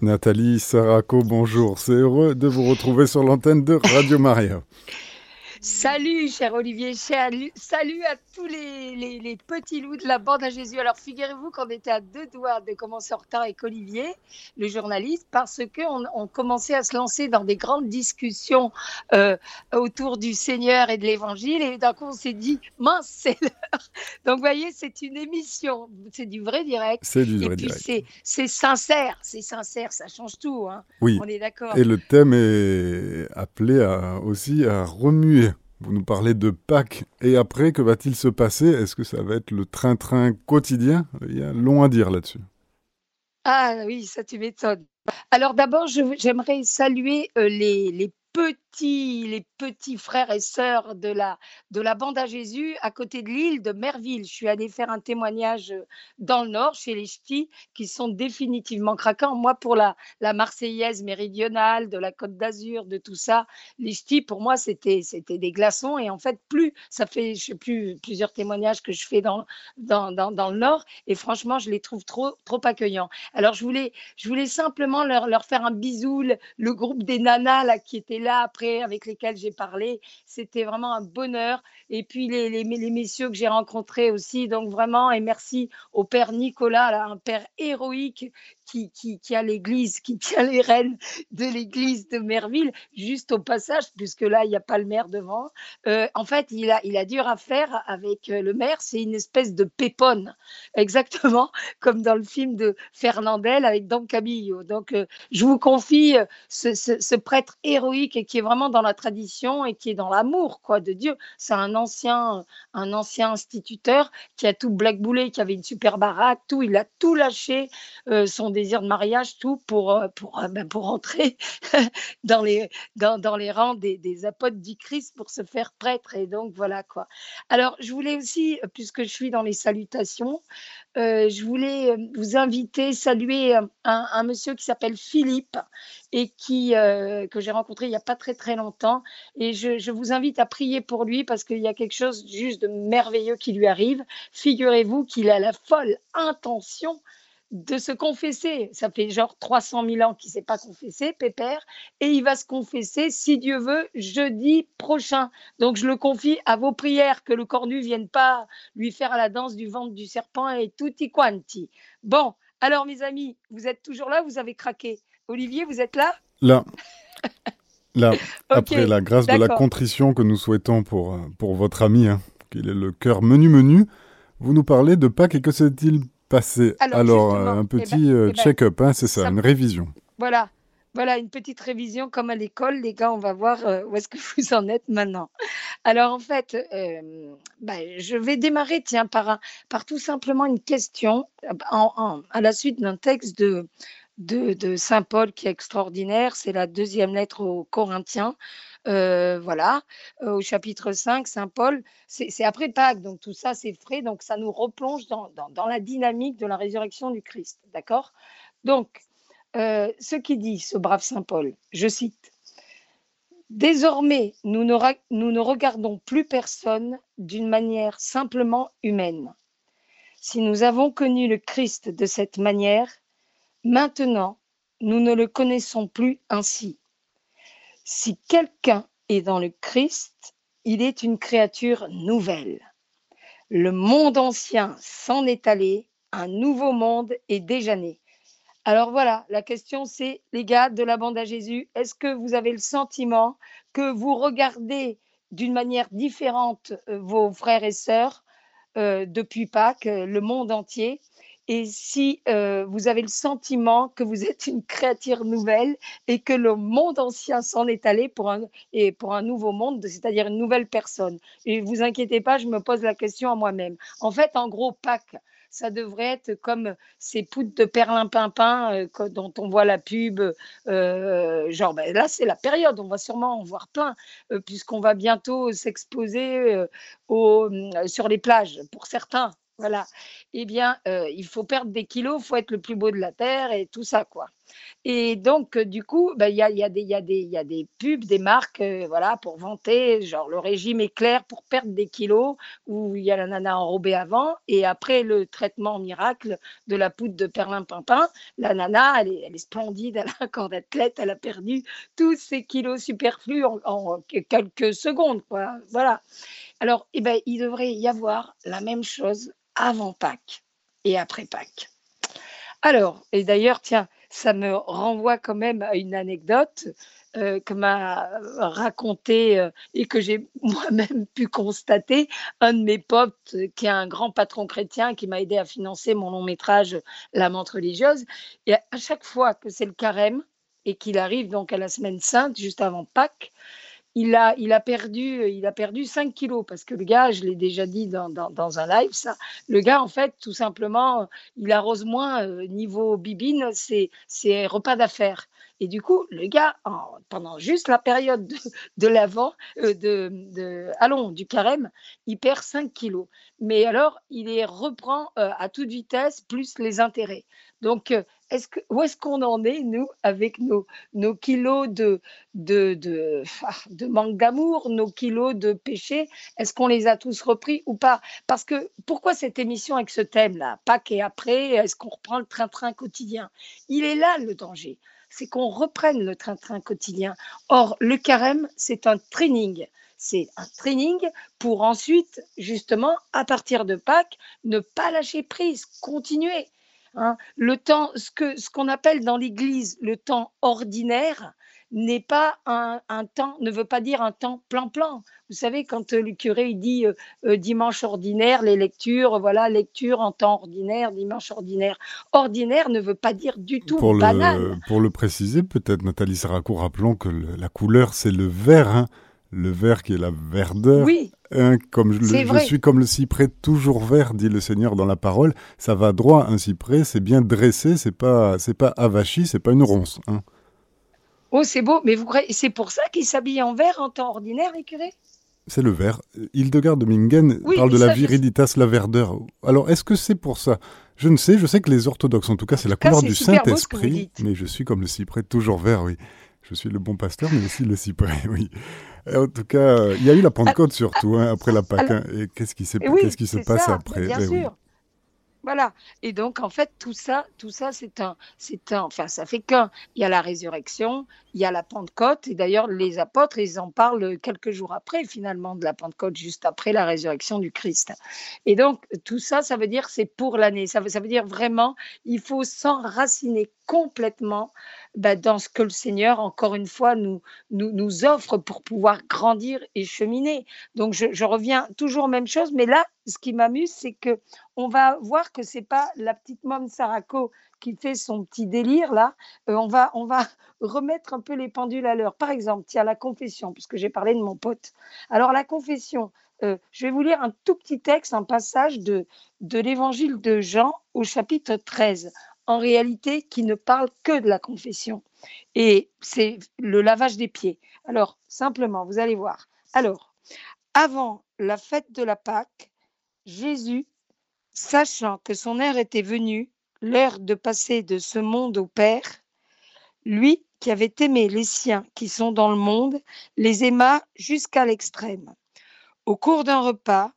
Nathalie Saraco, bonjour. C'est heureux de vous retrouver sur l'antenne de Radio Maria. Salut, cher Olivier, salut, salut à tous les, petits loups de la bande à Jésus. Alors, figurez-vous qu'on était à deux doigts de commencer en retard avec Olivier, le journaliste, parce qu'on on commençait à se lancer dans des grandes discussions euh, autour du Seigneur et de l'Évangile. Et d'un coup, on s'est dit, mince, c'est l'heure. Donc, vous voyez, c'est une émission, c'est du vrai direct. C'est du vrai direct. C'est sincère, c'est sincère, ça change tout. Hein. Oui. On est d'accord. Et le thème est appelé à, aussi à remuer vous nous parlez de Pâques. Et après, que va-t-il se passer? Est-ce que ça va être le train-train quotidien? Il y a long à dire là-dessus. Ah oui, ça tu m'étonnes. Alors d'abord, j'aimerais saluer euh, les, les les petits frères et sœurs de la, de la bande à Jésus à côté de l'île de Merville. Je suis allée faire un témoignage euh, dans le nord chez les ch'tis qui sont définitivement craquants. Moi, pour la, la Marseillaise méridionale, de la Côte d'Azur, de tout ça, les ch'tis, pour moi, c'était, des glaçons. Et en fait, plus, ça fait, je sais plus, plusieurs témoignages que je fais dans, dans, dans, le nord. Et franchement, je les trouve trop, trop accueillants. Alors, je voulais, je voulais simplement leur, leur faire un bisou, le, le groupe des nanas là, qui était là après, avec lesquels j'ai parlé. C'était vraiment un bonheur. Et puis les, messieurs que j'ai rencontrés aussi. Donc vraiment, et merci au père Nicolas, là, un père héroïque qui, a l'église, qui tient les rênes de l'église de Merville, juste au passage, puisque là, il n'y a pas le maire devant. Euh, en fait, il a, il a dur à faire avec euh, le maire. C'est une espèce de péponne, exactement comme dans le film de Fernandel avec Don Camillo. Donc, euh, je vous confie ce, ce, ce prêtre héroïque et qui est vraiment dans la tradition et qui est dans l'amour quoi de Dieu. C'est un ancien, un ancien instituteur qui a tout blackboulé, qui avait une super baraque, tout. Il a tout lâché, euh, son désir de mariage, tout pour euh, pour euh, ben, pour entrer dans les dans, dans les rangs des, des apôtres du Christ pour se faire prêtre. Et donc voilà quoi. Alors je voulais aussi, puisque je suis dans les salutations, euh, je voulais vous inviter, saluer un, monsieur qui s'appelle Philippe et qui que j'ai rencontré il n'y a pas très très longtemps. Et je, je, vous invite à prier pour lui parce qu'il y a quelque chose juste de merveilleux qui lui arrive. Figurez-vous qu'il a la folle intention de se confesser. Ça fait genre 300 000 ans qu'il ne s'est pas confessé, Pépère, et il va se confesser, si Dieu veut, jeudi prochain. Donc je le confie à vos prières, que le cornu vienne pas lui faire la danse du ventre du serpent et tutti quanti. Bon, alors mes amis, vous êtes toujours là, vous avez craqué. Olivier, vous êtes là? Là. Là, okay, après la grâce de la contrition que nous souhaitons pour, euh, pour votre ami, hein, qu'il ait le cœur menu menu, vous nous parlez de Pâques et que s'est-il passé Alors, Alors euh, un petit eh ben, euh, eh ben, check-up, hein, c'est ça, ça, une révision. Voilà, voilà, une petite révision comme à l'école. Les gars, on va voir euh, où est-ce que vous en êtes maintenant. Alors, en fait, euh, bah, je vais démarrer, tiens, par, un, par tout simplement une question en, en, à la suite d'un texte de, de, de Saint Paul qui est extraordinaire. C'est la deuxième lettre aux Corinthiens. Voilà, au chapitre 5, Saint Paul, c'est après Pâques, donc tout ça c'est frais, donc ça nous replonge dans, la dynamique de la résurrection du Christ, d'accord? Donc, ce qui dit ce brave Saint Paul, je cite, Désormais, nous ne regardons plus personne d'une manière simplement humaine. Si nous avons connu le Christ de cette manière, maintenant, nous ne le connaissons plus ainsi. Si quelqu'un est dans le Christ, il est une créature nouvelle. Le monde ancien s'en est allé, un nouveau monde est déjà né. Alors voilà, la question c'est, les gars de la bande à Jésus, est-ce que vous avez le sentiment que vous regardez d'une manière différente euh, vos frères et sœurs euh, depuis Pâques, euh, le monde entier et si euh, vous avez le sentiment que vous êtes une créature nouvelle et que le monde ancien s'en est allé pour un, et pour un nouveau monde, c'est-à-dire une nouvelle personne. Et vous inquiétez pas, je me pose la question à moi-même. En fait, en gros, Pâques, ça devrait être comme ces poutres de perlimpinpin euh, dont on voit la pub. Euh, genre, ben là, c'est la période, on va sûrement en voir plein, euh, puisqu'on va bientôt s'exposer sur les plages, pour certains Voilà. Eh bien, euh, il faut perdre des kilos, il faut être le plus beau de la terre et tout ça, quoi. Et donc, euh, du coup, bah, il y, a, a y, y, a, des pubs, des marques, euh, voilà, pour vanter, genre le régime éclair pour perdre des kilos, où il y a la nana enrobée avant, et après le traitement miracle de la poudre de perlimpinpin, la nana, elle est, elle est splendide, elle a un corps d'athlète, elle a perdu tous ses kilos superflus en, en quelques secondes, quoi. Voilà. Alors, eh ben, il devrait y avoir la même chose avant Pâques et après Pâques. Alors, et d'ailleurs, tiens, ça me renvoie quand même à une anecdote euh, que m'a raconté euh, et que j'ai moi-même pu constater un de mes potes qui est un grand patron chrétien qui m'a aidé à financer mon long métrage La menthe religieuse. Et à chaque fois que c'est le carême et qu'il arrive donc à la semaine sainte, juste avant Pâques, il a, il a, perdu, il a perdu 5 kilos parce que le gars, je l'ai déjà dit dans, dans, un live, ça, le gars, en fait, tout simplement, il arrose moins euh, niveau bibine, c'est repas d'affaires. Et du coup, le gars, pendant juste la période de, l'avant, euh, de, allons, du carême, il perd 5 kilos. Mais alors, il les reprend euh, à toute vitesse, plus les intérêts. Donc, est-ce que, où est-ce qu'on en est, nous, avec nos, kilos de, ah, manque d'amour, nos kilos de péché? Est-ce qu'on les a tous repris ou pas? Parce que pourquoi cette émission avec ce thème-là? Pâques et après, est-ce qu'on reprend le train-train quotidien? Il est là le danger c'est qu'on reprenne le train-train quotidien. Or, le carême, c'est un training. C'est un training pour ensuite, justement, à partir de Pâques, ne pas lâcher prise, continuer. Hein. Le temps, ce que ce qu'on appelle dans l'Église le temps ordinaire, n'est pas un, temps, ne veut pas dire un temps plan-plan. Vous savez, quand euh, le curé dit euh, euh, dimanche ordinaire, les lectures, voilà, lecture en temps ordinaire, dimanche ordinaire. Ordinaire ne veut pas dire du tout pour banal. Le, pour le préciser, peut-être Nathalie Saracourt, rappelons que la couleur, c'est le vert. Hein le vert qui est la verdeur. Oui. Hein, comme je, je, suis comme le cyprès toujours vert, dit le Seigneur dans la parole. Ça va droit, un cyprès, c'est bien dressé, c'est pas, c'est pas avachi, c'est pas une ronce. Hein. Oh, c'est beau, mais vous c'est pour ça qu'il s'habille en vert en temps ordinaire, les curés C'est le vert. Hildegard de Mingen parle de la viriditas, la verdeur. Alors, est-ce que c'est pour ça? Je ne sais, je sais que les orthodoxes, en tout cas, c'est la couleur du Saint-Esprit, mais je suis comme le cyprès toujours vert, oui. Je suis le bon pasteur, mais aussi le cyprès, oui. En tout cas, il y a eu la Pentecôte surtout, hein, après la Pâque. Hein. et qu'est-ce qui qui se passe après? Bien eh sûr. Voilà. Et donc, en fait, tout ça, tout ça, c'est un, c'est un, enfin, ça fait qu'un. Il y a la résurrection, il y a la Pentecôte. Et d'ailleurs, les apôtres, ils en parlent quelques jours après, finalement, de la Pentecôte, juste après la résurrection du Christ. Et donc, tout ça, ça veut dire c'est pour l'année. Ça veut, ça veut dire vraiment, il faut s'enraciner complètement bah, dans ce que le Seigneur, encore une fois, nous, nous, nous offre pour pouvoir grandir et cheminer. Donc, je, reviens toujours même chose, mais là, ce qui m'amuse, c'est que on va voir que c'est pas la petite môme Sarako qui fait son petit délire là. Euh, on va on va remettre un peu les pendules à l'heure. Par exemple, tiens la confession, puisque j'ai parlé de mon pote. Alors la confession, euh, je vais vous lire un tout petit texte, un passage de de l'Évangile de Jean au chapitre 13 en réalité qui ne parle que de la confession. Et c'est le lavage des pieds. Alors, simplement, vous allez voir. Alors, avant la fête de la Pâque, Jésus, sachant que son heure était venue, l'heure de passer de ce monde au Père, lui qui avait aimé les siens qui sont dans le monde, les aima jusqu'à l'extrême. Au cours d'un repas,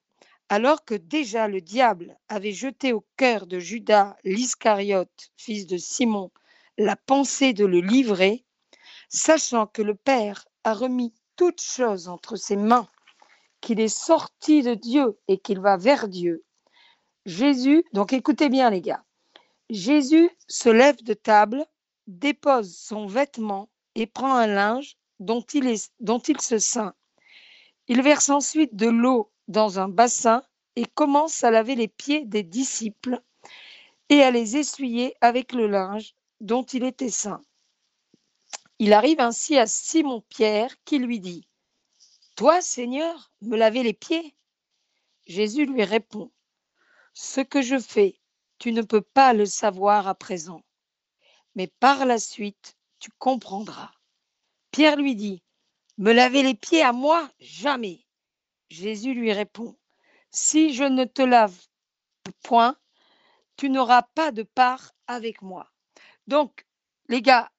alors que déjà le diable avait jeté au cœur de Judas l'Iscariote, fils de Simon, la pensée de le livrer, sachant que le Père a remis toutes choses entre ses mains, qu'il est sorti de Dieu et qu'il va vers Dieu, Jésus, donc écoutez bien les gars, Jésus se lève de table, dépose son vêtement et prend un linge dont il, dont il se ceint. Il verse ensuite de l'eau dans un bassin et commence à laver les pieds des disciples et à les essuyer avec le linge dont il était saint. Il arrive ainsi à Simon-Pierre qui lui dit, Toi, Seigneur, me laver les pieds? Jésus lui répond, Ce que je fais, tu ne peux pas le savoir à présent, mais par la suite, tu comprendras. Pierre lui dit, Me laver les pieds à moi Jamais. Jésus lui répond, si je ne te lave point, tu n'auras pas de part avec moi. Donc, les gars,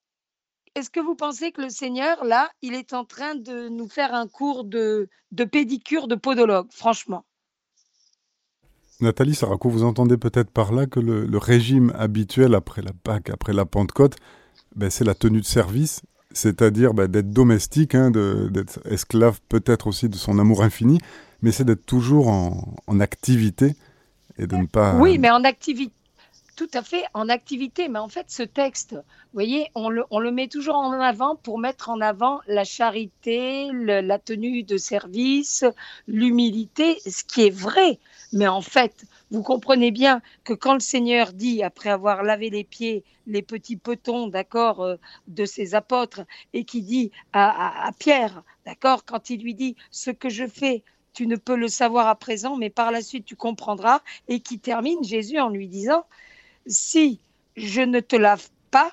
est-ce que vous pensez que le Seigneur, là, il est en train de nous faire un cours de, pédicure de podologue, franchement? Nathalie Sarako, vous entendez peut-être par là que le, régime habituel après la Pâque, après la Pentecôte, ben, c'est la tenue de service, c'est-à-dire ben, d'être domestique, hein, d'être esclave peut-être aussi de son amour infini, mais c'est d'être toujours en, en, activité et de ne pas... Oui, mais en activité tout à fait en activité, mais en fait, ce texte, vous voyez, on le, met toujours en avant pour mettre en avant la charité, la tenue de service, l'humilité, ce qui est vrai. Mais en fait, vous comprenez bien que quand le Seigneur dit, après avoir lavé les pieds, les petits petons, d'accord, euh, de ses apôtres, et qui dit à, à Pierre, d'accord, quand il lui dit, ce que je fais, tu ne peux le savoir à présent, mais par la suite tu comprendras, et qui termine Jésus en lui disant, si je ne te lave pas,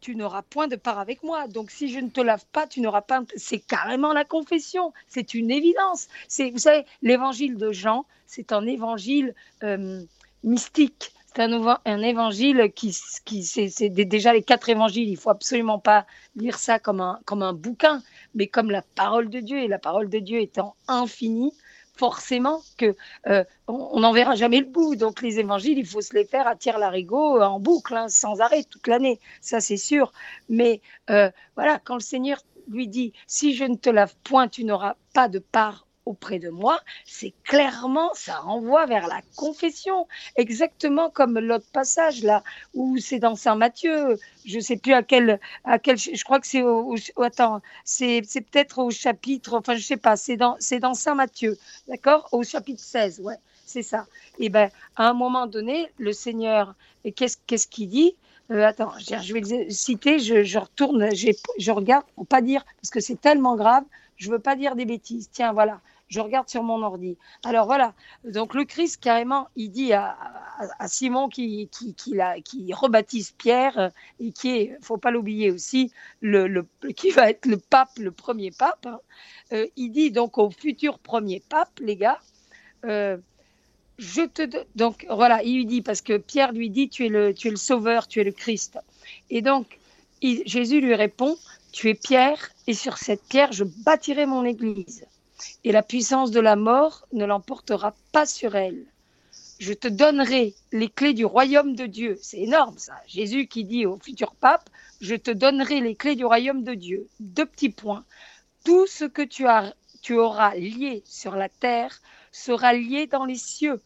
tu n'auras point de part avec moi. Donc, si je ne te lave pas, tu n'auras pas. C'est carrément la confession. C'est une évidence. C'est, vous savez, l'évangile de Jean, c'est un évangile euh, mystique. C'est un, un, évangile qui, qui c'est, déjà les quatre évangiles. Il faut absolument pas lire ça comme un, comme un bouquin, mais comme la parole de Dieu. Et la parole de Dieu étant infinie, forcément que euh, on n'en verra jamais le bout. Donc les évangiles, il faut se les faire à tire larigot euh, en boucle, hein, sans arrêt, toute l'année. Ça, c'est sûr. Mais euh, voilà, quand le Seigneur lui dit, si je ne te lave point, tu n'auras pas de part auprès de moi, c'est clairement, ça renvoie vers la confession, exactement comme l'autre passage là, où c'est dans Saint Matthieu, je sais plus à quel, à quel, je crois que c'est au, attends, c'est, peut-être au chapitre, enfin je sais pas, c'est dans, c'est dans Saint Matthieu, d'accord, au chapitre 16, ouais, c'est ça. Et ben, à un moment donné, le Seigneur, qu'est-ce, qu'est-ce qu'il dit? Euh, attends, je vais le citer, je, je retourne, je regarde pour pas dire, parce que c'est tellement grave, je veux pas dire des bêtises. Tiens, voilà je regarde sur mon ordi. Alors voilà, donc le Christ, carrément, il dit à, Simon qui, rebaptise Pierre euh, et qui est, faut pas l'oublier aussi, qui va être le pape, le premier pape. Hein. Euh, il dit donc au futur premier pape, les gars, euh, je te donc voilà, il lui dit parce que Pierre lui dit tu es le sauveur, tu es le Christ. Et donc Jésus lui répond tu es Pierre et sur cette pierre je bâtirai mon église et la puissance de la mort ne l'emportera pas sur elle. Je te donnerai les clés du royaume de Dieu. C'est énorme ça. Jésus qui dit au futur pape, je te donnerai les clés du royaume de Dieu. Deux petits points. Tout ce que tu, as, tu auras lié sur la terre sera lié dans les cieux.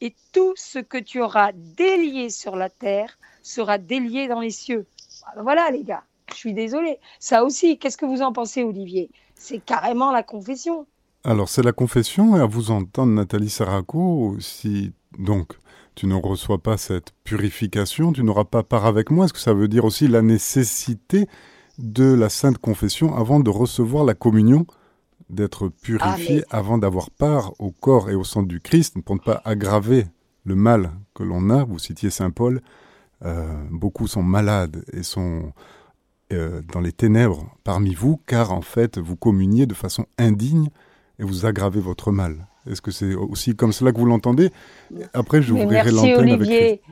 Et tout ce que tu auras délié sur la terre sera délié dans les cieux. Voilà les gars, je suis désolée. Ça aussi, qu'est-ce que vous en pensez Olivier? C'est carrément la confession. Alors, c'est la confession, et à vous entendre, Nathalie Saraco, si donc tu ne reçois pas cette purification, tu n'auras pas part avec moi. Est-ce que ça veut dire aussi la nécessité de la sainte confession avant de recevoir la communion, d'être purifié ah, avant d'avoir part au corps et au sang du Christ, pour ne pas aggraver le mal que l'on a? Vous citiez Saint Paul, euh, beaucoup sont malades et sont euh, dans les ténèbres parmi vous, car en fait vous communiez de façon indigne et vous aggravez votre mal. Est-ce que c'est aussi comme cela que vous l'entendez Après, j'ouvrirai l'antenne avec...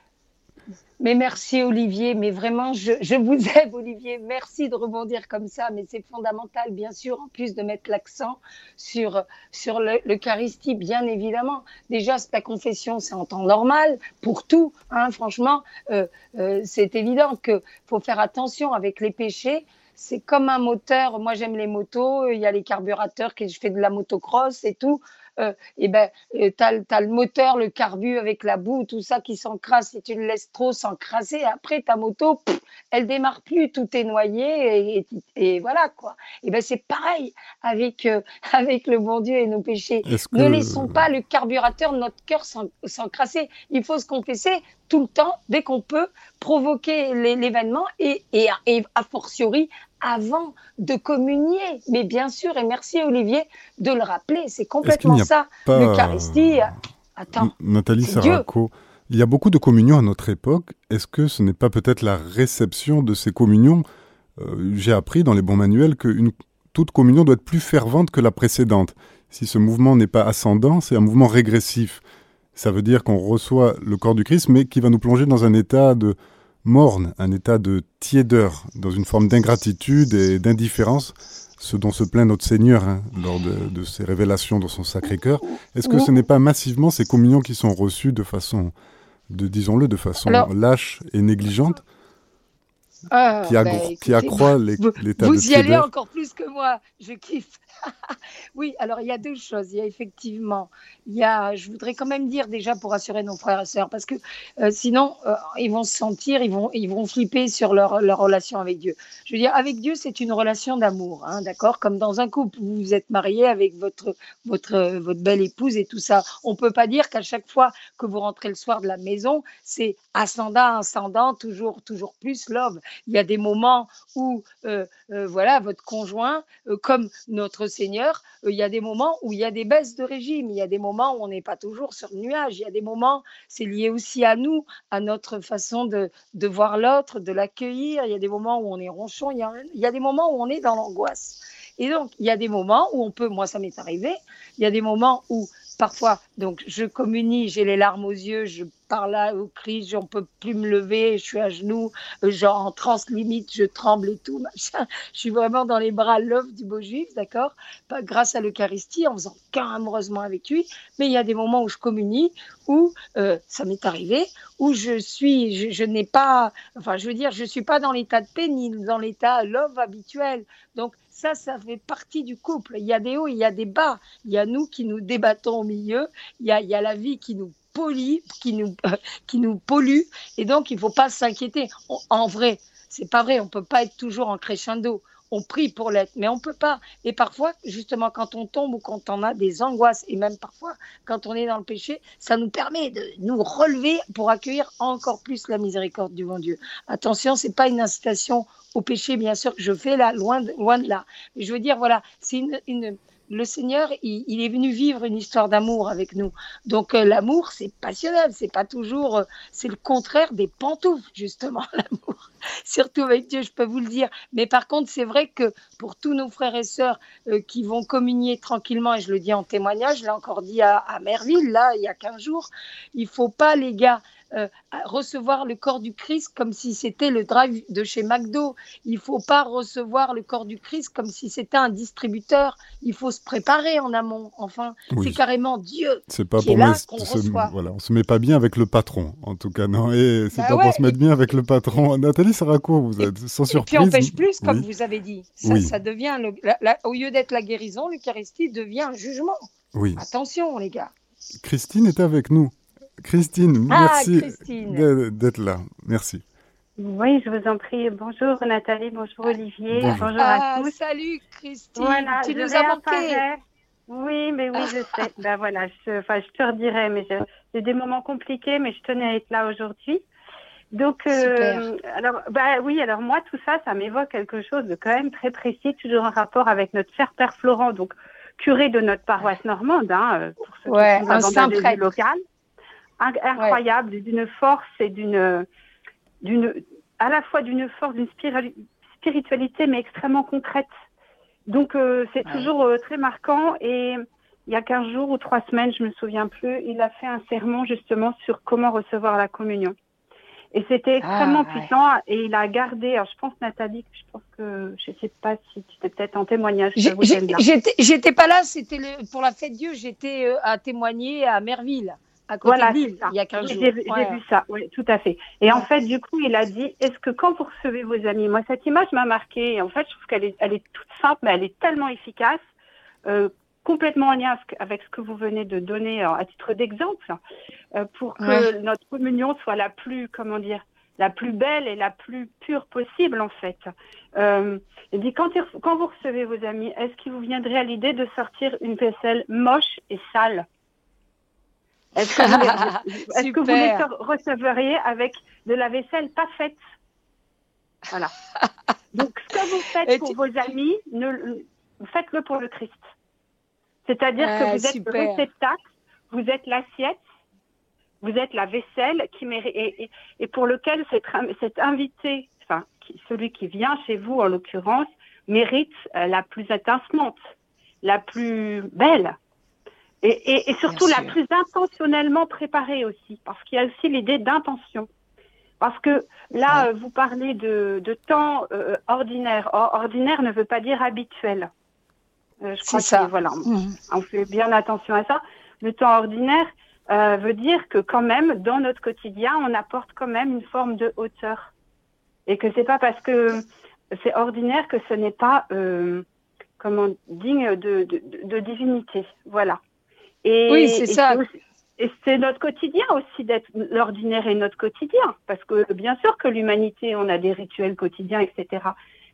Mais merci Olivier, mais vraiment, je, je, vous aime Olivier, merci de rebondir comme ça, mais c'est fondamental bien sûr, en plus de mettre l'accent sur, sur l'Eucharistie, bien évidemment. Déjà, la confession, c'est en temps normal, pour tout, hein, franchement, euh, euh, c'est évident qu'il faut faire attention avec les péchés, c'est comme un moteur. Moi, j'aime les motos. Il y a les carburateurs que je fais de la motocross et tout. Euh, et ben, euh, tu as, le moteur, le carbu avec la boue, tout ça qui s'encrasse. Si tu le laisses trop s'encrasser, après ta moto, elle démarre plus, tout est noyé et, voilà quoi. Et ben c'est pareil avec euh, avec le bon Dieu et nos péchés. Ne laissons pas le carburateur notre cœur s'encrasser. Il faut se confesser tout le temps, dès qu'on peut, provoquer l'événement et, et, et a fortiori avant de communier. Mais bien sûr, et merci Olivier de le rappeler, c'est complètement ça. L'Eucharistie, attends. Nathalie Saraco, il y a beaucoup de communions à notre époque. Est-ce que ce n'est pas peut-être la réception de ces communions? Euh, J'ai appris dans les bons manuels que toute communion doit être plus fervente que la précédente. Si ce mouvement n'est pas ascendant, c'est un mouvement régressif. Ça veut dire qu'on reçoit le corps du Christ, mais qui va nous plonger dans un état de morne, un état de tiédeur, dans une forme d'ingratitude et d'indifférence, ce dont se plaint notre Seigneur hein, lors de, ses révélations dans son Sacré-Cœur. Est-ce que ce n'est pas massivement ces communions qui sont reçues de façon, de, disons-le, de façon lâche et négligente? Ah, qui, bah, qui accroît l'état de Vous y allez encore plus que moi, je kiffe. oui, alors il y a deux choses. Il y a effectivement, il y a, je voudrais quand même dire déjà pour rassurer nos frères et sœurs, parce que euh, sinon euh, ils vont se sentir, ils vont, ils vont flipper sur leur, leur relation avec Dieu. Je veux dire, avec Dieu, c'est une relation d'amour, hein, d'accord? Comme dans un couple, vous vous êtes marié avec votre, votre, votre belle épouse et tout ça. On peut pas dire qu'à chaque fois que vous rentrez le soir de la maison, c'est ascendant, ascendant, toujours, toujours plus love. Il y a des moments où, euh, voilà, votre conjoint, comme notre Seigneur, euh, il y a des moments où il y a des baisses de régime, il y a des moments où on n'est pas toujours sur le nuage, il y a des moments, c'est lié aussi à nous, à notre façon de, de voir l'autre, de l'accueillir, il y a des moments où on est ronchon, il y a, il y a des moments où on est dans l'angoisse. Et donc, il y a des moments où on peut, moi ça m'est arrivé, il y a des moments où parfois, donc je communie, j'ai les larmes aux yeux, je par là au cri, j'en peux plus me lever, je suis à genoux, euh, genre en transe limite, je tremble et tout, machin. Je suis vraiment dans les bras l'œuvre du beau juif, d'accord? Pas grâce à l'Eucharistie, en faisant qu'un amoureusement avec lui, mais il y a des moments où je communie, où euh, ça m'est arrivé, où je suis, je, n'ai pas, enfin, je veux dire, je suis pas dans l'état de paix ni dans l'état love habituel. Donc ça, ça fait partie du couple. Il y a des hauts, il y a des bas. Il y a nous qui nous débattons au milieu. Il y a, il y a la vie qui nous qui nous, qui nous pollue. Et donc, il ne faut pas s'inquiéter. En vrai, c'est pas vrai. On peut pas être toujours en crescendo. On prie pour l'être, mais on peut pas. Et parfois, justement, quand on tombe ou quand on a des angoisses, et même parfois quand on est dans le péché, ça nous permet de nous relever pour accueillir encore plus la miséricorde du bon Dieu. Attention, c'est pas une incitation au péché, bien sûr, je fais là, loin de, loin de là. Mais je veux dire, voilà, c'est une le Seigneur, il, est venu vivre une histoire d'amour avec nous. Donc euh, l'amour, c'est passionnel, c'est pas toujours, euh, c'est le contraire des pantoufles justement l'amour. Surtout avec Dieu, je peux vous le dire. Mais par contre, c'est vrai que pour tous nos frères et sœurs euh, qui vont communier tranquillement, et je le dis en témoignage, je l'ai encore dit à, à Merville là, il y a 15 jours, il faut pas les gars euh, recevoir le corps du Christ comme si c'était le drive de chez McDo. Il ne faut pas recevoir le corps du Christ comme si c'était un distributeur. Il faut se préparer en amont. Enfin, c'est carrément Dieu c'est pas qui pour est là qu'on reçoit. Voilà, on se met pas bien avec le patron, en tout cas, non. Et c'est bah pas pour se mettre bien avec le patron. Nathalie quoi vous êtes sans surprise. Et puis on pêche plus, comme vous avez dit. Ça, ça devient, au lieu d'être la guérison, l'Eucharistie devient un jugement. Oui. Attention, les gars. Christine est avec nous. Christine, ah, merci d'être là. Merci. Oui, je vous en prie. Bonjour Nathalie, bonjour Olivier, bonjour, à ah, tous. Salut Christine, tu nous as manqué. Oui, mais oui, je sais. ben voilà, je, enfin, je te redirai, mais j'ai des moments compliqués, mais je tenais à être là aujourd'hui. Donc, euh, alors, bah oui, alors moi, tout ça, ça m'évoque quelque chose de quand même très précis, toujours en rapport avec notre cher père Florent, donc curé de notre paroisse normande, hein, euh, pour ceux ouais, qui sont un local incroyable, d'une force et d'une, d'une, à la fois d'une force, d'une spiritualité, mais extrêmement concrète. Donc euh, c'est toujours euh, très marquant. Et il y a 15 jours ou trois semaines, je me souviens plus, il a fait un serment justement sur comment recevoir la communion. Et c'était extrêmement ah, puissant et il a gardé, alors je pense Nathalie, je pense que, je sais pas si tu étais peut-être en témoignage. J'étais pas là, c'était pour la fête Dieu, j'étais euh, à témoigner à Merville voilà, il y a 15 jours. J'ai vu ça, oui, tout à fait. Et en fait, du coup, il a dit, est-ce que quand vous recevez vos amis, moi, cette image m'a marqué. En fait, je trouve qu'elle est, elle est toute simple, mais elle est tellement efficace, euh, complètement en lien avec ce que vous venez de donner à titre d'exemple, euh, pour que notre communion soit la plus, comment dire, la plus belle et la plus pure possible, en fait. Euh, il dit, quand, quand vous recevez vos amis, est-ce qu'il vous viendrait à l'idée de sortir une vaisselle moche et sale? Est-ce que, vous, les recevriez avec de la vaisselle pas faite? Voilà. Donc, ce que vous faites pour vos amis, faites-le pour le Christ. C'est-à-dire que vous êtes le réceptacle, vous êtes l'assiette, vous êtes la vaisselle qui et, et, pour lequel cet, invité, enfin celui qui vient chez vous en l'occurrence, mérite euh, la plus intense la plus belle. Et, et, surtout la plus intentionnellement préparée aussi, parce qu'il y a aussi l'idée d'intention. Parce que là, vous parlez de, de temps euh, ordinaire. ordinaire ne veut pas dire habituel. Euh, je crois ça. voilà, mmh. on fait bien attention à ça. Le temps ordinaire euh, veut dire que quand même, dans notre quotidien, on apporte quand même une forme de hauteur. Et que c'est pas parce que c'est ordinaire que ce n'est pas euh, comment digne de, de, de, divinité. Voilà. Et, oui, c'est ça. Et c'est notre quotidien aussi d'être l'ordinaire et notre quotidien. Parce que bien sûr que l'humanité, on a des rituels quotidiens, etc.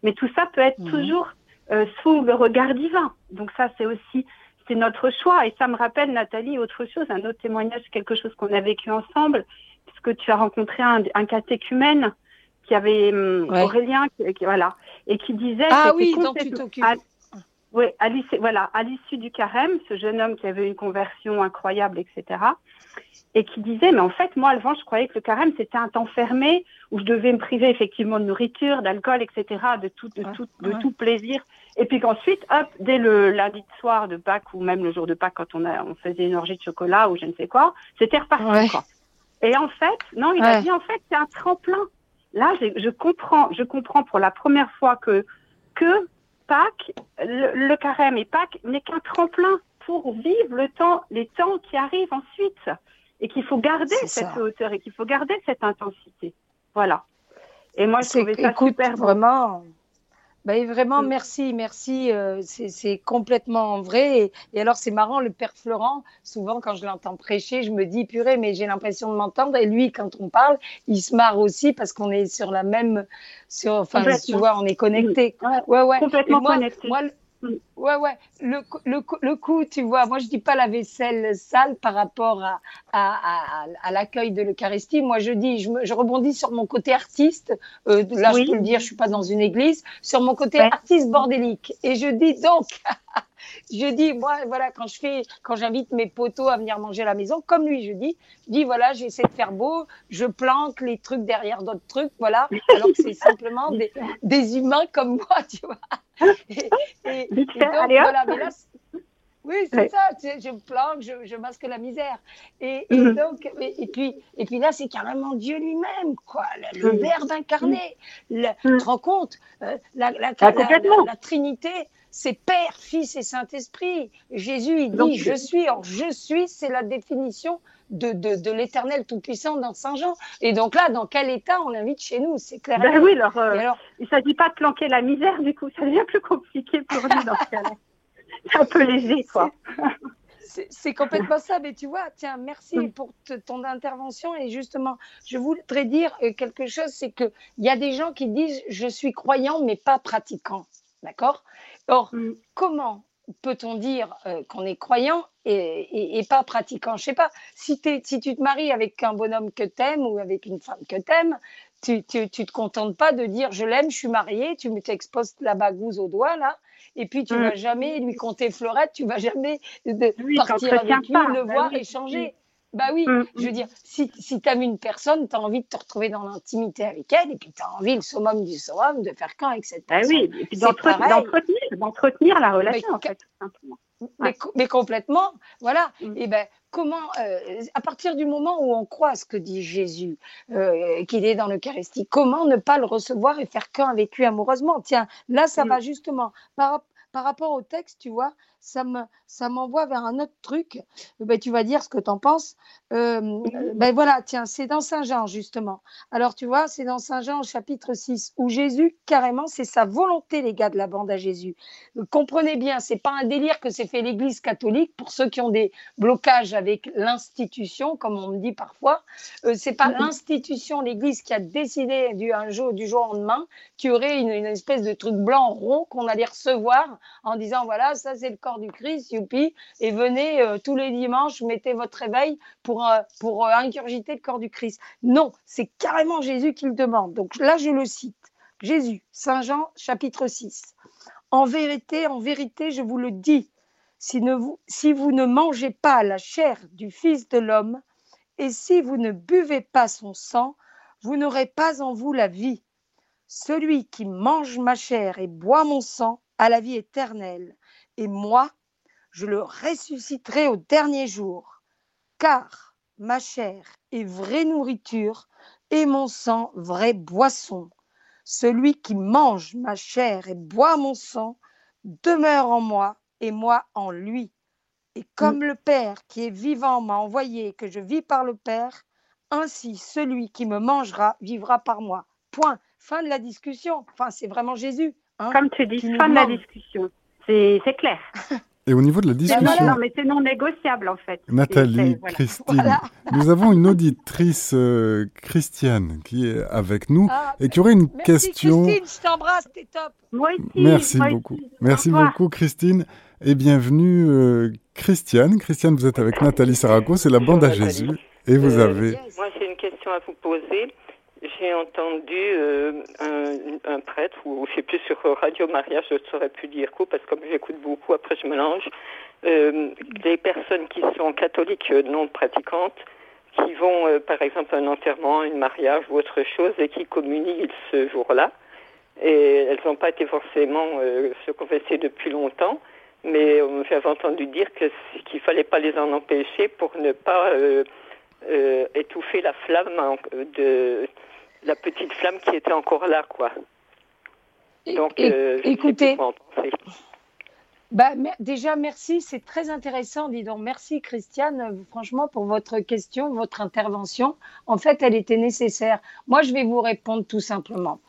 Mais tout ça peut être mhm. toujours euh, sous le regard divin. Donc ça, c'est aussi, c'est notre choix. Et ça me rappelle, Nathalie, autre chose, un autre témoignage, quelque chose qu'on a vécu ensemble, puisque tu as rencontré un, un catéchumène qui avait hum, Aurélien, qui, voilà, et qui disait. Ah oui, donc tu t'occupes. Oui, à l'issue, voilà, à l'issue du carême, ce jeune homme qui avait une conversion incroyable, etc., et qui disait, mais en fait, moi, avant, je croyais que le carême, c'était un temps fermé où je devais me priver effectivement de nourriture, d'alcool, etc., de tout, de tout, de tout plaisir. Et puis qu'ensuite, hop, dès le lundi de soir de Pâques ou même le jour de Pâques, quand on, a, on faisait une orgie de chocolat ou je ne sais quoi, c'était reparti. Quoi. Et en fait, non, il a dit, en fait, c'est un tremplin. Là, je comprends, je comprends pour la première fois que que Pâques, le, carême et Pâques n'est qu'un tremplin pour vivre le temps, les temps qui arrivent ensuite, et qu'il faut garder cette hauteur et qu'il faut garder cette intensité. Voilà. Et moi, je trouvais ça super vraiment. Ben, vraiment, mm. merci, merci. Euh, c'est complètement vrai. Et, alors, c'est marrant, le père Florent, souvent, quand je l'entends prêcher, je me dis, purée, mais j'ai l'impression de m'entendre. Et lui, quand on parle, il se marre aussi parce qu'on est sur la même. Sur, enfin, tu vois, on est connecté. Mm. Ouais, ouais. Complètement connecté. Ouais, ouais. Le, le, le coup, tu vois, moi, je dis pas la vaisselle sale par rapport à, à, à, l'accueil de l'Eucharistie. Moi, je dis, je, je, rebondis sur mon côté artiste. Euh, là, je peux le dire, je suis pas dans une église. Sur mon côté artiste bordélique. Et je dis donc, je dis, moi, voilà, quand je fais, quand j'invite mes potos à venir manger à la maison, comme lui, je dis, je dis, voilà, j'essaie de faire beau, je planque les trucs derrière d'autres trucs, voilà, alors que c'est simplement des, des humains comme moi, tu vois. Et, donc, voilà, mais là, oui, c'est ça. je planque, je, je, masque la misère. Et, et mhm. donc, et, puis, et puis là, c'est carrément Dieu lui-même, quoi. Le, mhm. Verbe incarné. Le, mhm. Tu te rends compte euh, la, la, ah, la, la, Trinité, c'est Père, Fils et Saint-Esprit. Jésus, il dit Je suis. Or, je suis, c'est la définition de, de, de l'éternel tout-puissant dans Saint Jean. Et donc là, dans quel état on l'invite chez nous? C'est clair. Ben oui, alors, euh, alors il ne s'agit pas de planquer la misère, du coup, ça devient plus compliqué pour nous dans ce cas-là. C'est un peu léger, quoi. C'est complètement ça, mais tu vois, tiens, merci mm. pour ton intervention. Et justement, je voudrais dire euh, quelque chose, c'est qu'il y a des gens qui disent, je suis croyant, mais pas pratiquant. D'accord? Or, mm. comment peut-on dire euh, qu'on est croyant et, pas pratiquant? Je sais pas, si, si tu te maries avec un bonhomme que t'aimes ou avec une femme que t'aimes, tu, tu, tu te contentes pas de dire je l'aime, je suis mariée, tu t'exposes la bagouze au doigt là, et puis tu ne mm. vas jamais lui compter fleurette, tu vas jamais de, partir avec lui, le bah voir, échanger. Bah oui, mm, je veux mm. dire, si, si tu aimes une personne, tu as envie de te retrouver dans l'intimité avec elle, et puis tu as envie, le summum du summum, de faire quand avec cette personne. Bah oui, et puis d'entretenir la relation, mais, en fait, simplement. Mais, complètement, voilà. Mm. Et ben, comment, euh, à partir du moment où on croit ce que dit Jésus, euh, qu'il est dans l'Eucharistie, comment ne pas le recevoir et faire qu'un avec lui amoureusement? Tiens, là, ça va justement par, par rapport au texte, tu vois, ça me ça m'envoie vers un autre truc. Ben, tu vas dire ce que tu en penses. Euh, ben voilà, tiens, c'est dans Saint Jean justement. Alors tu vois, c'est dans Saint Jean au chapitre 6 où Jésus carrément c'est sa volonté les gars de la bande à Jésus. Comprenez bien, c'est pas un délire que s'est fait l'Église catholique pour ceux qui ont des blocages avec l'institution comme on me dit parfois. Euh, c'est pas l'institution l'Église qui a décidé du un jour du jour au lendemain qu'il y aurait une, une espèce de truc blanc rond qu'on allait recevoir en disant voilà, ça c'est le du Christ, youpi, et venez euh, tous les dimanches, mettez votre réveil pour, euh, pour euh, ingurgiter le corps du Christ. Non, c'est carrément Jésus qui le demande. Donc là, je le cite. Jésus, Saint Jean, chapitre 6. En vérité, en vérité, je vous le dis, si, vous, si vous ne mangez pas la chair du Fils de l'homme, et si vous ne buvez pas son sang, vous n'aurez pas en vous la vie. Celui qui mange ma chair et boit mon sang a la vie éternelle, et moi, je le ressusciterai au dernier jour. Car ma chair est vraie nourriture et mon sang vraie boisson. Celui qui mange ma chair et boit mon sang demeure en moi et moi en lui. Et comme mm. le Père qui est vivant m'a envoyé que je vis par le Père, ainsi celui qui me mangera vivra par moi. Point. Fin de la discussion. Enfin, c'est vraiment Jésus. Hein, comme tu dis, fin de la discussion. C'est clair. Et au niveau de la discussion. Non, mais c'est non négociable en fait. Nathalie, Christine, nous avons une auditrice euh, Christiane qui est avec nous ah, et qui aurait une question. Christine, je t'embrasse, t'es top. Moi aussi. Merci beaucoup. Merci beaucoup, Christine. Et bienvenue, euh, Christiane. Christiane, vous êtes avec Nathalie Saraco, c'est la bande à Jésus. Et vous euh, avez. Moi, j'ai une question à vous poser j'ai entendu euh, un, prêtre, ou je sais plus sur Radio Maria, je ne saurais plus dire quoi, parce que comme j'écoute beaucoup, après je mélange, euh, des personnes qui sont catholiques euh, non pratiquantes, qui vont, euh, par exemple, à un enterrement, un mariage ou autre chose, et qui communient ce jour-là. Et elles n'ont pas été forcément se confesser depuis longtemps, mais j'avais entendu dire qu'il ne fallait pas les en empêcher pour ne pas étouffer la flamme de la petite flamme qui était encore là, quoi. Donc, euh, écoutez, bah, déjà, merci, c'est très intéressant, dis donc. Merci, Christiane, franchement, pour votre question, votre intervention. En fait, elle était nécessaire. Moi, je vais vous répondre tout simplement.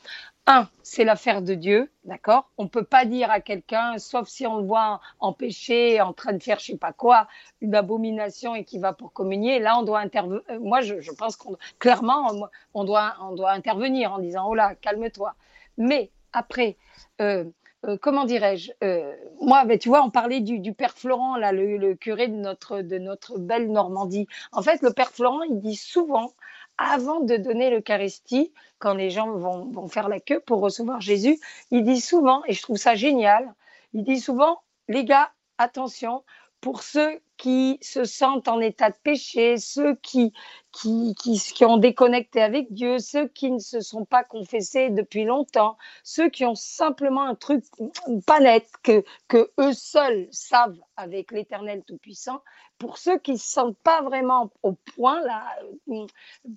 Un, c'est l'affaire de Dieu, d'accord? On ne peut pas dire à quelqu'un, sauf si on le voit en péché, en train de faire je sais pas quoi, une abomination et qui va pour communier. Là, on doit intervenir. Euh, moi, je, pense qu'on clairement, on doit, on doit intervenir en disant oh là, calme-toi. Mais après, euh, euh, comment dirais-je Moi, ben, tu vois, on parlait du, père Florent, là, le, le, curé de notre, de notre belle Normandie. En fait, le père Florent, il dit souvent avant de donner l'Eucharistie, quand les gens vont, faire la queue pour recevoir Jésus, il dit souvent, et je trouve ça génial, il dit souvent, les gars, attention, pour ceux qui se sentent en état de péché, ceux qui, qui, qui, ont déconnecté avec Dieu, ceux qui ne se sont pas confessés depuis longtemps, ceux qui ont simplement un truc pas net que, que eux seuls savent avec l'Éternel Tout-Puissant, pour ceux qui ne se sentent pas vraiment au point, là,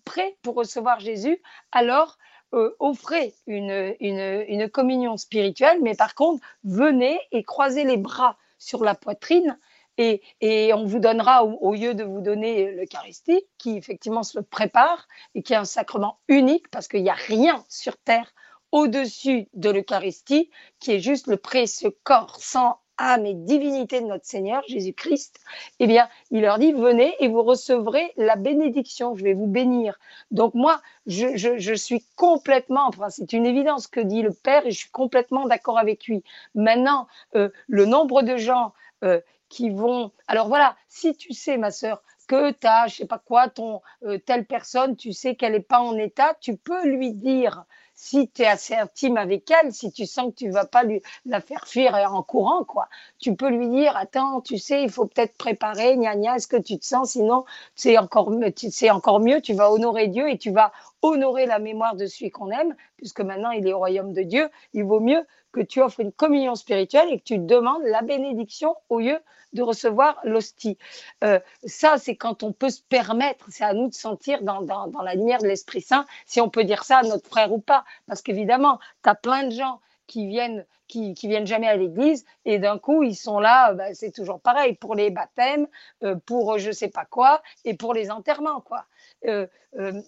prêts pour recevoir Jésus, alors euh, offrez une, une, une communion spirituelle, mais par contre, venez et croisez les bras sur la poitrine et, on vous donnera, au, lieu de vous donner l'Eucharistie, qui effectivement se prépare et qui est un sacrement unique, parce qu'il n'y a rien sur terre au-dessus de l'Eucharistie, qui est juste le précieux corps, sang, âme et divinité de notre Seigneur Jésus-Christ, eh bien, il leur dit, venez et vous recevrez la bénédiction, je vais vous bénir. Donc moi, je, suis complètement, enfin c'est une évidence que dit le Père et je suis complètement d'accord avec lui. Maintenant, euh, le nombre de gens euh, qui vont. Alors voilà, si tu sais, ma sœur, que tu as, je sais pas quoi, ton euh, telle personne, tu sais qu'elle n'est pas en état, tu peux lui dire si tu es assez intime avec elle, si tu sens que tu vas pas lui, la faire fuir en courant, quoi, tu peux lui dire, attends, tu sais, il faut peut-être préparer, gna gna, est-ce que tu te sens, sinon, c'est encore, c'est encore mieux, tu vas honorer Dieu et tu vas honorer la mémoire de celui qu'on aime, puisque maintenant il est au royaume de Dieu, il vaut mieux que tu offres une communion spirituelle et que tu demandes la bénédiction au lieu de recevoir l'hostie. Euh, ça, c'est quand on peut se permettre, c'est à nous de sentir dans, dans, dans la lumière de l'Esprit Saint si on peut dire ça à notre frère ou pas. Parce qu'évidemment, tu as plein de gens qui viennent qui, qui viennent jamais à l'église et d'un coup ils sont là bah, c'est toujours pareil pour les baptêmes euh, pour je sais pas quoi et pour les enterrements quoi euh,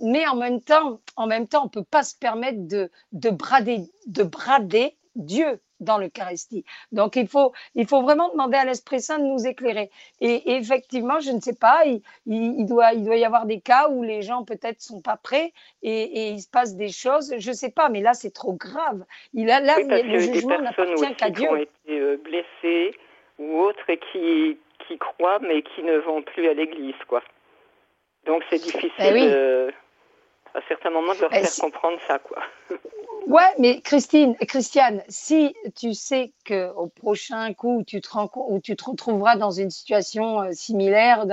mais en même temps en même temps on peut pas se permettre de, de brader de brader Dieu dans l'Eucharistie. Donc il faut, il faut vraiment demander à l'Esprit Saint de nous éclairer. Et, effectivement, je ne sais pas, il, doit, il doit y avoir des cas où les gens peut-être sont pas prêts et, il se passe des choses, je ne sais pas, mais là c'est trop grave. Il a là le jugement n'appartient qu'à Dieu. Qui ont été euh, blessés ou autres et qui, qui croient mais qui ne vont plus à l'église, quoi. Donc c'est difficile. Ben à certains moments de leur faire comprendre ça, quoi. Ouais, mais Christine, Christiane, si tu sais que au prochain coup tu te, où tu te retrouveras dans une situation euh, similaire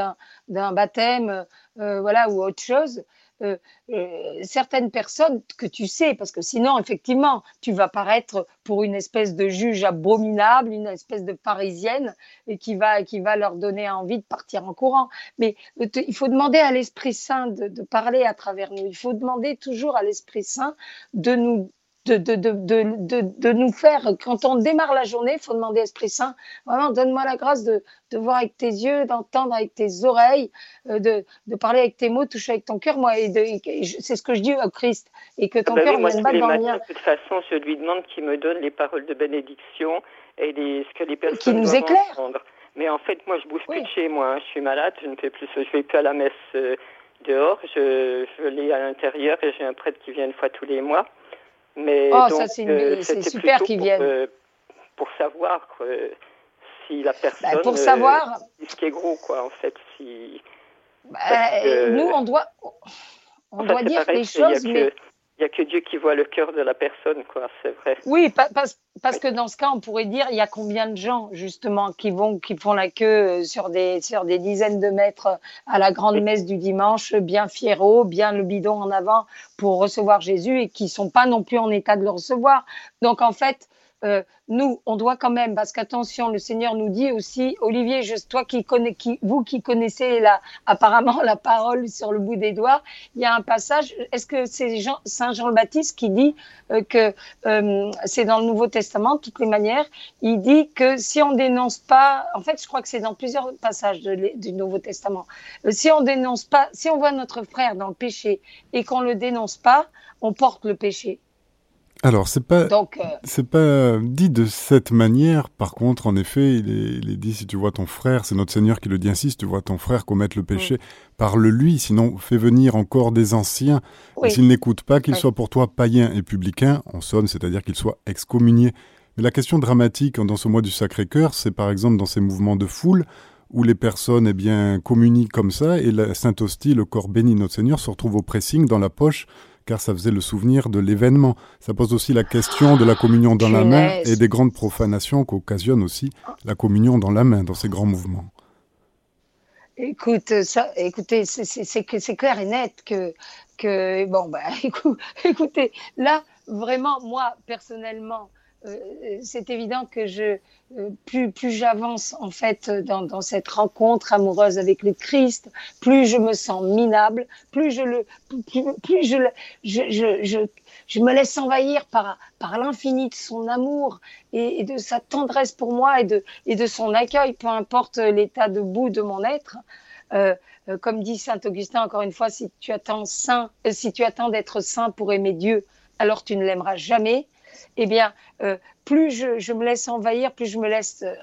d'un baptême, euh, voilà, ou autre chose, euh, euh, certaines personnes que tu sais, parce que sinon, effectivement, tu vas paraître pour une espèce de juge abominable, une espèce de parisienne, et qui va, qui va leur donner envie de partir en courant. Mais il faut demander à l'Esprit Saint de parler à travers nous. Il faut demander toujours à l'Esprit Saint de nous de, de, de, de, nous faire, quand on démarre la journée, il faut demander Esprit Saint, vraiment, donne-moi la grâce de, voir avec tes yeux, d'entendre avec tes oreilles, euh, de, parler avec tes mots, toucher avec ton cœur. Moi, et, c'est ce que je dis au Christ, et que ton ah bah cœur ne vienne pas dans le mien. De toute façon, je lui demande qu'il me donne les paroles de bénédiction et les, ce que les personnes qui nous. Entendre. Mais en fait, moi, je bouge plus de chez moi. Hein. Je suis malade, je ne fais plus, je vais plus à la messe euh, dehors. Je, je l'ai à l'intérieur et j'ai un prêtre qui vient une fois tous les mois. Mais oh, ça, c'est euh, super qu'ils viennent. Euh, pour savoir si la bah, personne. pour savoir. ce qui est gros, quoi, en fait. Si... Bah, nous, on doit, on doit dire les choses, mais. Il n'y a que Dieu qui voit le cœur de la personne, quoi, c'est vrai. Oui, parce, parce que dans ce cas, on pourrait dire, il y a combien de gens, justement, qui vont, qui font la queue sur des, sur des dizaines de mètres à la grande messe du dimanche, bien fieraux, bien le bidon en avant pour recevoir Jésus et qui sont pas non plus en état de le recevoir. Donc, en fait, euh, nous, on doit quand même, parce qu'attention, le Seigneur nous dit aussi, Olivier, toi qui vous qui connaissez la, apparemment la parole sur le bout des doigts, il y a un passage. Est-ce que c'est Saint Jean le Baptiste qui dit euh, que euh, c'est dans le Nouveau Testament, de toutes les manières, il dit que si on dénonce pas, en fait, je crois que c'est dans plusieurs passages du Nouveau Testament, si on dénonce pas, si on voit notre frère dans le péché et qu'on le dénonce pas, on porte le péché. Alors, c'est pas, euh, c'est pas dit de cette manière. Par contre, en effet, il est, dit si tu vois ton frère, c'est notre Seigneur qui le dit ainsi, si tu vois ton frère commettre le péché, parle-lui, sinon fais venir encore des anciens. S'il n'écoute pas, qu'il soit pour toi païen et publicain, en somme, c'est-à-dire qu'il soit excommunié. Mais la question dramatique dans ce mois du Sacré-Cœur, c'est par exemple dans ces mouvements de foule, où les personnes eh bien, communient comme ça, et la Sainte Hostie, le corps béni de notre Seigneur, se retrouve au pressing dans la poche car ça faisait le souvenir de l'événement. Ça pose aussi la question de la communion dans la main et des grandes profanations qu'occasionne aussi la communion dans la main dans ces grands mouvements. Écoute, ça, écoutez, c'est clair et net que, que bon, bah, écoutez, là, vraiment, moi, personnellement, c'est évident que je, euh, plus, plus j'avance en fait dans, dans, cette rencontre amoureuse avec le Christ, plus je me sens minable, plus je le, plus, je, je, je, je, je, me laisse envahir par, par l'infini de son amour et, de sa tendresse pour moi et de, et de son accueil, peu importe l'état de bout de mon être. Euh, euh comme dit saint Augustin, encore une fois, si tu attends saint, si tu attends d'être saint pour aimer Dieu, alors tu ne l'aimeras jamais eh bien, euh, plus je, me laisse envahir, plus je me laisse euh,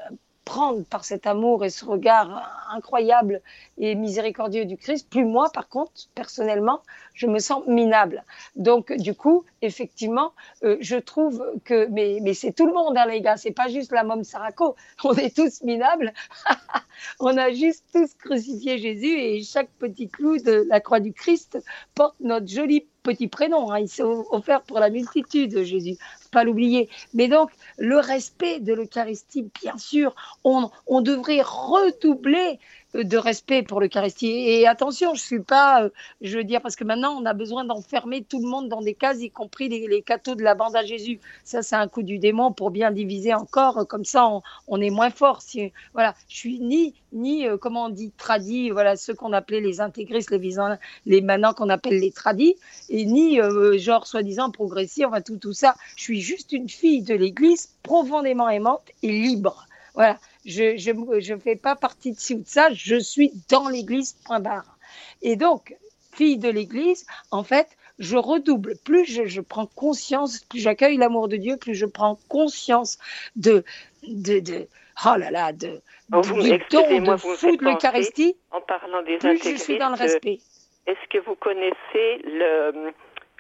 prendre par cet amour et ce regard incroyable et miséricordieux du Christ, plus moi, par contre, personnellement, je me sens minable. Donc, du coup, effectivement, euh, je trouve que, mais, c'est tout le monde, hein, les gars, c'est pas juste la môme Saraco, on est tous minables, on a juste tous crucifié Jésus et chaque petit clou de la croix du Christ porte notre joli petit prénom. Hein. Il s'est offert pour la multitude, Jésus. Pas l'oublier. Mais donc, le respect de l'Eucharistie, bien sûr, on, on devrait redoubler de respect pour l'Eucharistie. Et attention, je suis pas, euh, je veux dire, parce que maintenant, on a besoin d'enfermer tout le monde dans des cases, y compris les, les cathos de la bande à Jésus. Ça, c'est un coup du démon pour bien diviser encore. Comme ça, on, est moins fort. Si, voilà, je suis ni, ni euh, comment on dit, tradis, voilà, ceux qu'on appelait les intégristes, les visants, les maintenant qu'on appelle les tradis, et ni, euh, genre, soi-disant progressif, enfin, tout, tout ça. Je suis juste une fille de l'Église profondément aimante et libre. Voilà je ne je, fais pas partie de ci ou de ça, je suis dans l'Église, point barre. Et donc, fille de l'Église, en fait, je redouble. Plus je, je prends conscience, plus j'accueille l'amour de Dieu, plus je prends conscience de, de, de oh là là, de, vous, du don de fou de l'Eucharistie. En parlant des plus je suis dans le respect. Est-ce que vous connaissez le,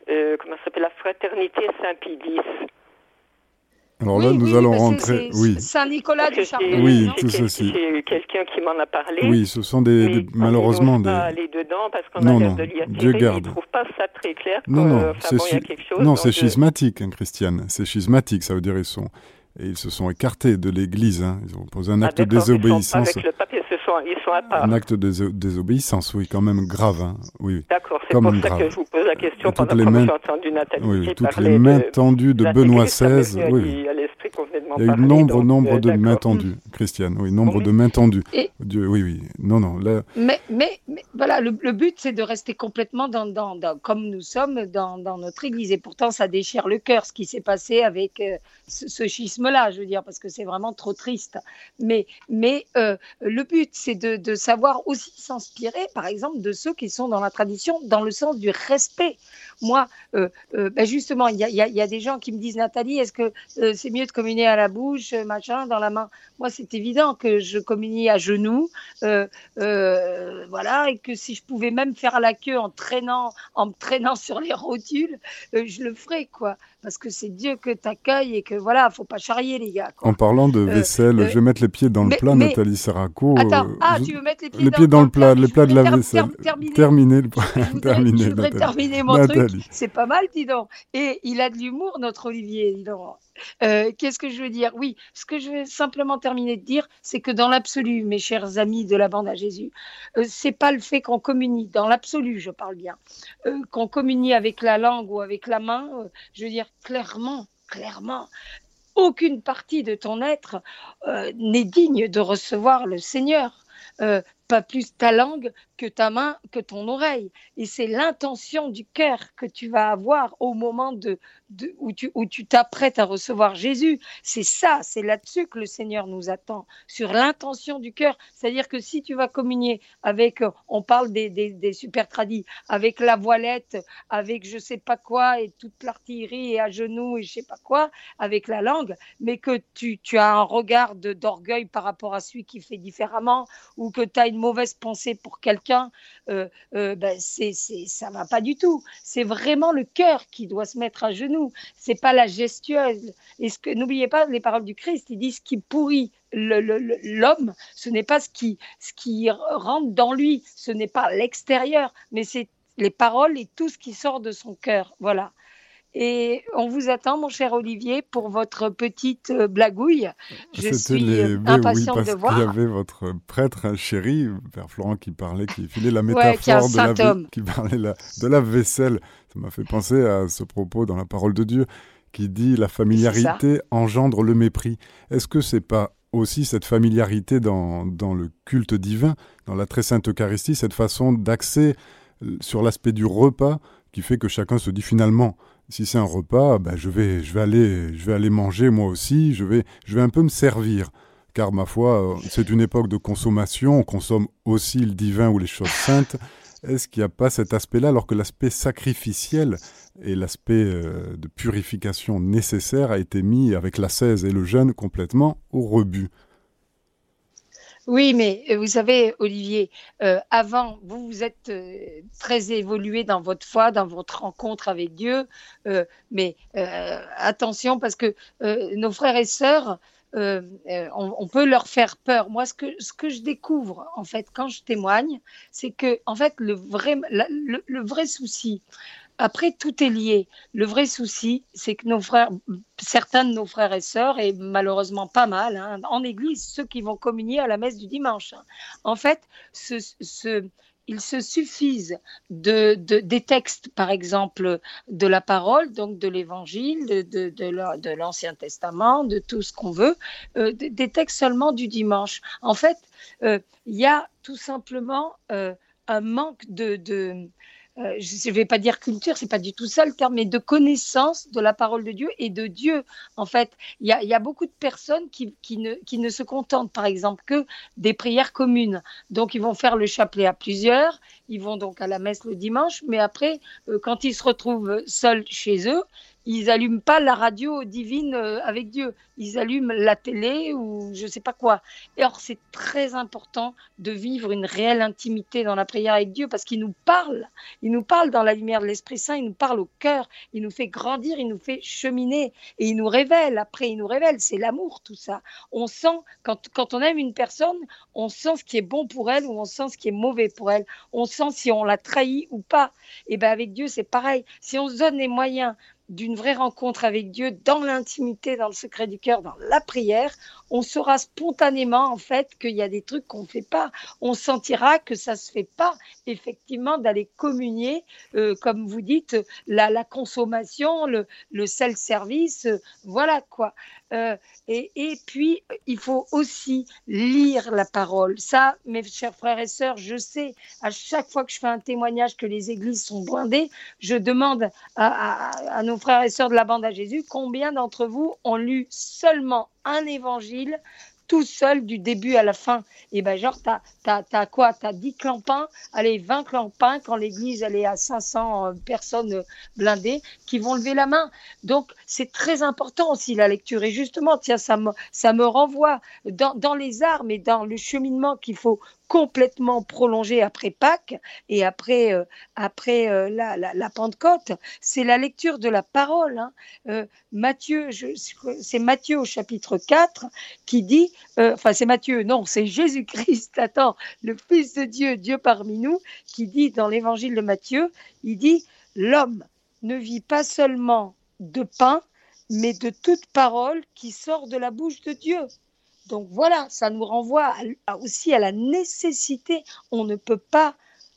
euh, comment s'appelle la fraternité Saint-Pédis alors là, nous allons rentrer. Oui. Saint-Nicolas du Charbonnier. Oui, tout ceci. J'ai quelqu'un qui m'en a parlé. Oui, ce sont des, malheureusement des. Pas aller dedans parce qu'on a l'air de lire. Dieu garde. Je trouve pas ça très clair. Non, non, c'est non, c'est schismatique, hein, Christiane. C'est schismatique, ça veut dire ils sont et ils se sont écartés de l'Église. Hein. Ils ont posé un ah, acte de désobéissance. Avec le pape, ils se sont, ils sont à part. Un acte de désobéissance, oui, quand même grave. Hein. Oui. D'accord, c'est pour ça que je vous pose la question pendant que mains... j'ai entendu Nathalie oui, toutes les mains tendues de, Benoît XVI. Oui. Il y a eu nombre, nombre de mains tendues, Christiane. Oui, nombre de mains tendues. Dieu, oui, oui. Non, non. Mais, mais, voilà, le, but, c'est de rester complètement dans, dans, comme nous sommes dans, dans, notre Église. Et pourtant, ça déchire le cœur ce qui s'est passé avec euh, ce, schisme-là, je veux dire, parce que c'est vraiment trop triste. Mais, mais euh, le but, c'est de, de, savoir aussi s'inspirer, par exemple, de ceux qui sont dans la tradition, dans le sens du respect. Moi, euh, ben justement, il y a, y a, des gens qui me disent, Nathalie, est-ce que c'est mieux de communier à la bouche, machin, dans la main Moi, c'est évident que je communie à genoux, voilà, et que si je pouvais même faire la queue en traînant, en me traînant sur les rotules, je le ferais, quoi parce que c'est Dieu que t'accueille et que voilà, faut pas charrier les gars. En parlant de euh, vaisselle, euh, je vais mettre les pieds dans le plat, Nathalie Serraco. Attends, ah, tu veux mettre les pieds, dans, dans, le plat, les plats de la vaisselle. terminer, le Je voudrais terminer mon truc. C'est pas mal, dis donc. Et il a de l'humour, notre Olivier, dis donc. Euh, qu'est-ce que je veux dire? Oui, ce que je veux simplement terminer de dire, c'est que dans l'absolu, mes chers amis de la bande à Jésus, euh, c'est pas le fait qu'on communie, dans l'absolu, je parle bien, euh, qu'on communie avec la langue ou avec la main. je veux dire clairement, clairement, aucune partie de ton être n'est digne de recevoir le Seigneur. pas plus ta langue que ta main, que ton oreille. Et c'est l'intention du cœur que tu vas avoir au moment de, où tu où tu t'apprêtes à recevoir Jésus. C'est ça, c'est là-dessus que le Seigneur nous attend, sur l'intention du cœur. C'est-à-dire que si tu vas communier avec, on parle des, des, super tradis, avec la voilette, avec je sais pas quoi et toute l'artillerie et à genoux et je sais pas quoi, avec la langue, mais que tu, tu as un regard d'orgueil par rapport à celui qui fait différemment ou que tu as une mauvaise pensée pour quelqu'un, euh, euh, ben c'est, ça va pas du tout. C'est vraiment le cœur qui doit se mettre à genoux. C'est pas la que n'oubliez pas les paroles du Christ. Il dit ce qui pourrit l'homme, ce n'est pas ce qui, ce qui rentre dans lui, ce n'est pas l'extérieur, mais c'est les paroles et tout ce qui sort de son cœur. Voilà. Et on vous attend, mon cher Olivier, pour votre petite euh, blagouille. Je suis les... impatiente oui, parce de voir. Il y avait votre prêtre chéri, Père Florent, qui parlait, qui filait la métaphore de, la, qui parlait de la vaisselle. Ça m'a fait penser à ce propos dans la parole de Dieu qui dit la familiarité engendre le mépris. Est-ce que c'est pas aussi cette familiarité dans, dans le culte divin, dans la très sainte Eucharistie, cette façon d'axer euh, sur l'aspect du repas qui fait que chacun se dit finalement si c'est un repas, ben je, vais, je, vais aller, je vais aller manger moi aussi, je vais, je vais un peu me servir. Car ma foi, c'est une époque de consommation, on consomme aussi le divin ou les choses saintes. Est-ce qu'il n'y a pas cet aspect-là, alors que l'aspect sacrificiel et l'aspect euh, de purification nécessaire a été mis avec la 16 et le jeûne complètement au rebut? Oui, mais euh, vous savez, Olivier, euh, avant, vous vous êtes très évolué dans votre foi, dans votre rencontre avec Dieu, mais attention parce que nos frères et sœurs, on, peut leur faire peur. Moi, ce que, ce je découvre, en fait, quand je témoigne, c'est que, en fait, le vrai, le vrai souci, après, tout est lié. Le vrai souci, c'est que nos frères, certains de nos frères et sœurs, et malheureusement pas mal, hein, en Église, ceux qui vont communier à la messe du dimanche, hein, en fait, ils se suffisent de, des textes, par exemple, de la parole, donc de l'Évangile, de, de l'Ancien Testament, de tout ce qu'on veut, euh, des textes seulement du dimanche. En fait, euh, il y a tout simplement euh, un manque de, euh, je ne vais pas dire culture, c'est pas du tout ça le terme, mais de connaissance de la parole de Dieu et de Dieu. En fait, il y a, beaucoup de personnes qui, ne, se contentent, par exemple, que des prières communes. Donc, ils vont faire le chapelet à plusieurs, ils vont donc à la messe le dimanche, mais après, euh, quand ils se retrouvent seuls chez eux, ils allument pas la radio divine euh, avec Dieu, ils allument la télé ou je sais pas quoi. Et or c'est très important de vivre une réelle intimité dans la prière avec Dieu parce qu'il nous parle, il nous parle dans la lumière de l'Esprit Saint, il nous parle au cœur, il nous fait grandir, il nous fait cheminer et il nous révèle. Après il nous révèle, c'est l'amour tout ça. On sent quand quand on aime une personne, on sent ce qui est bon pour elle ou on sent ce qui est mauvais pour elle. On sent si on l'a trahi ou pas. Et ben avec Dieu c'est pareil. Si on se donne les moyens d'une vraie rencontre avec Dieu dans l'intimité, dans le secret du cœur, dans la prière, on saura spontanément en fait qu'il y a des trucs qu'on ne fait pas. On sentira que ça se fait pas effectivement d'aller communier, euh, comme vous dites, la, la consommation, le, le self-service, euh, voilà quoi. Euh, et, et, puis, il faut aussi lire la parole. Ça, mes chers frères et sœurs, je sais, à chaque fois que je fais un témoignage que les églises sont blindées, je demande à, à, à nos frères et sœurs de la bande à Jésus, combien d'entre vous ont lu seulement un évangile tout seul du début à la fin? Et ben genre, tu as, as, quoi? Tu as 10 clampins, allez, 20 clampins quand l'église elle est à 500 euh, personnes euh, blindées qui vont lever la main. Donc, c'est très important aussi la lecture. Et justement, tiens, ça me, ça me renvoie dans, dans les arts, mais dans le cheminement qu'il faut complètement prolongé après Pâques et après, euh, après euh, la, la, Pentecôte, c'est la lecture de la parole. Hein. Euh, Matthieu, c'est Matthieu au chapitre 4 qui dit, enfin c'est Matthieu, non, c'est Jésus-Christ, attends, le Fils de Dieu, Dieu parmi nous, qui dit dans l'évangile de Matthieu, il dit, l'homme ne vit pas seulement de pain, mais de toute parole qui sort de la bouche de Dieu. Donc voilà, ça nous renvoie aussi à la nécessité. On ne peut pas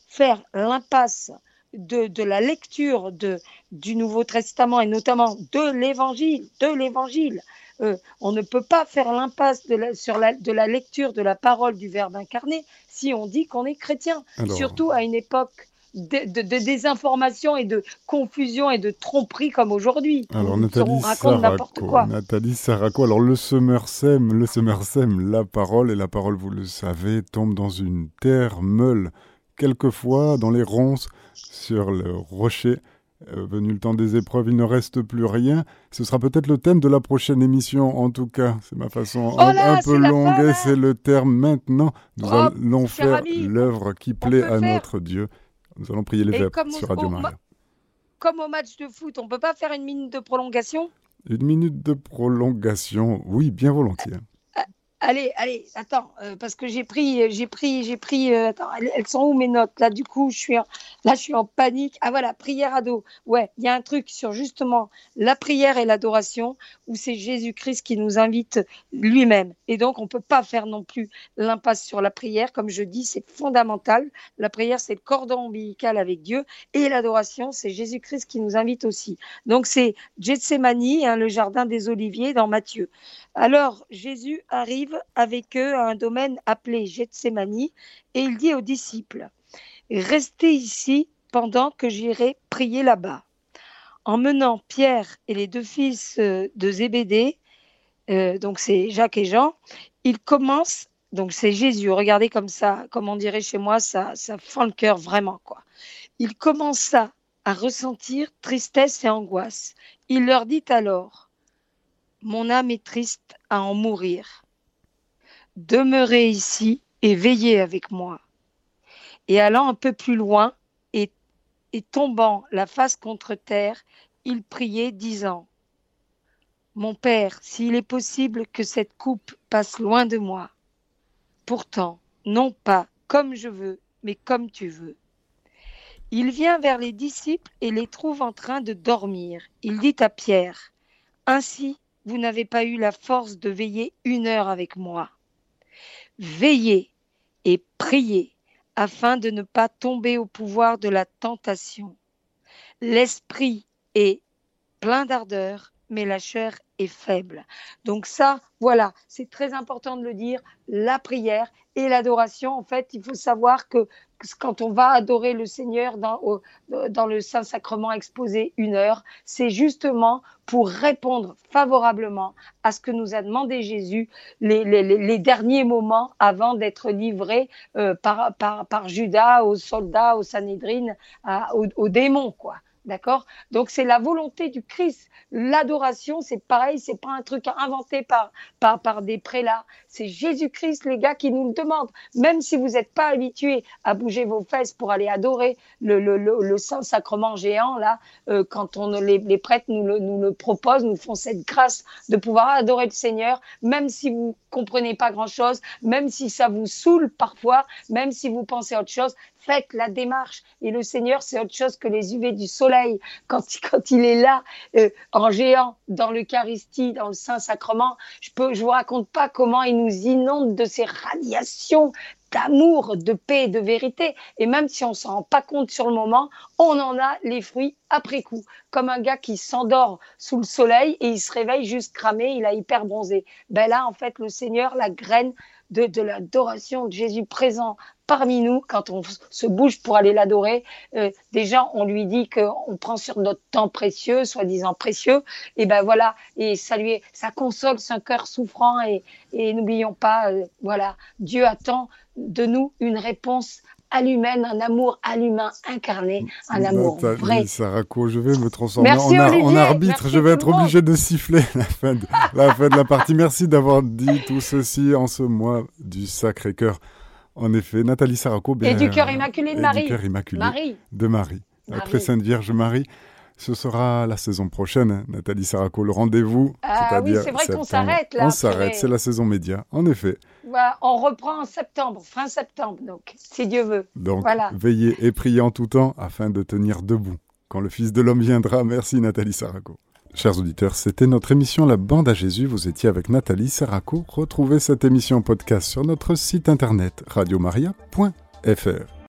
faire l'impasse de, la lecture de, du Nouveau Testament et notamment de l'Évangile, de l'Évangile. Euh, on ne peut pas faire l'impasse de la, sur la, de la lecture de la parole du Verbe incarné si on dit qu'on est chrétien, surtout à une époque de, désinformation et de confusion et de tromperie comme aujourd'hui. Alors Nathalie Sarako, Nathalie Sarako, alors le semeur sème, le semeur sème la parole et la parole, vous le savez, tombe dans une terre meule. Quelquefois, dans les ronces, sur le rocher, euh, venu le temps des épreuves, il ne reste plus rien. Ce sera peut-être le thème de la prochaine émission, en tout cas. C'est ma façon oh un, peu longue et c'est le terme maintenant. Nous oh, allons faire l'œuvre qui plaît à notre Dieu. Nous allons prier les verbes sur Radio Maria. Comme au match de foot, on peut pas faire une minute de prolongation? Une minute de prolongation, oui, bien volontiers. Allez, allez, attends, euh, parce que j'ai pris, j'ai pris, j'ai pris. Euh, attends, elles, sont où mes notes? Là, du coup, je suis, en, panique. Ah voilà, prière à dos. Ouais, il y a un truc sur justement la prière et l'adoration où c'est Jésus-Christ qui nous invite lui-même. Et donc, on peut pas faire non plus l'impasse sur la prière. Comme je dis, c'est fondamental. La prière, c'est le cordon ombilical avec Dieu, et l'adoration, c'est Jésus-Christ qui nous invite aussi. Donc, c'est Gethsemane, hein, le jardin des Oliviers dans Matthieu. Alors Jésus arrive avec eux à un domaine appelé Gethsemane et il dit aux disciples, Restez ici pendant que j'irai prier là-bas. Emmenant Pierre et les deux fils euh, de Zébédée, euh, donc c'est Jacques et Jean, il commence, donc c'est Jésus, regardez comme ça, comme on dirait chez moi, ça, ça fend le cœur vraiment quoi. Il commença à ressentir tristesse et angoisse. Il leur dit alors, mon âme est triste à en mourir. Demeurez ici et veillez avec moi. Et allant un peu plus loin et, tombant la face contre terre, il priait, disant Mon Père, s'il est possible que cette coupe passe loin de moi. Pourtant, non pas comme je veux, mais comme tu veux. Il vient vers les disciples et les trouve en train de dormir. Il dit à Pierre Ainsi vous n'avez pas eu la force de veiller une heure avec moi. Veillez et priez afin de ne pas tomber au pouvoir de la tentation. L'esprit est plein d'ardeur, mais la chair est faible. Donc ça, voilà, c'est très important de le dire, la prière et l'adoration, en fait, il faut savoir que quand on va adorer le Seigneur dans, le Saint-Sacrement exposé une heure, c'est justement pour répondre favorablement à ce que nous a demandé Jésus les, derniers moments avant d'être livré euh, par, Judas aux soldats, aux Sanhédrines, aux, aux démons, quoi. D'accord? Donc c'est la volonté du Christ. L'adoration, c'est pareil, c'est pas un truc inventé par, par, des prélats. C'est Jésus-Christ, les gars, qui nous le demande. Même si vous n'êtes pas habitués à bouger vos fesses pour aller adorer le, le, le, Saint-Sacrement géant, là, euh, quand on, les, les prêtres nous le, nous le proposent, nous font cette grâce de pouvoir adorer le Seigneur, même si vous comprenez pas grand-chose, même si ça vous saoule parfois, même si vous pensez à autre chose, faites la démarche. Et le Seigneur, c'est autre chose que les UV du soleil. Quand, il est là, euh, en géant, dans l'Eucharistie, dans le Saint-Sacrement, je ne je vous raconte pas comment il nous inonde de ces radiations d'amour, de paix, de vérité. Et même si on s'en rend pas compte sur le moment, on en a les fruits après coup. Comme un gars qui s'endort sous le soleil et il se réveille juste cramé, il a hyper bronzé. Ben là, en fait, le Seigneur, la graine de, de l'adoration de Jésus présent parmi nous, quand on se bouge pour aller l'adorer, euh, déjà on lui dit qu'on prend sur notre temps précieux, soi-disant précieux, et ben voilà, et ça lui, ça console son cœur souffrant, et, et n'oublions pas, euh, voilà, Dieu attend de nous une réponse à l'humaine, un amour à l'humain incarné, un amour vrai. Sarako, je vais me transformer en, arbitre. je vais être obligé de siffler la fin de la, fin de la partie. Merci d'avoir dit tout ceci en ce mois du Sacré-Cœur. En effet, Nathalie Sarako. et du cœur immaculé de Marie. Du cœur immaculé de Marie. Après Sainte Vierge Marie. Ce sera la saison prochaine, Nathalie Sarako, le rendez-vous. Ah oui, c'est vrai qu'on s'arrête là. On s'arrête, c'est la saison média, en effet. on reprend en septembre, fin septembre, donc, si Dieu veut. Donc, voilà. veillez et priez en tout temps afin de tenir debout. Quand le Fils de l'homme viendra, merci Nathalie Sarako. Chers auditeurs, c'était notre émission La Bande à Jésus. Vous étiez avec Nathalie Sarako. Retrouvez cette émission podcast sur notre site internet radiomaria.fr.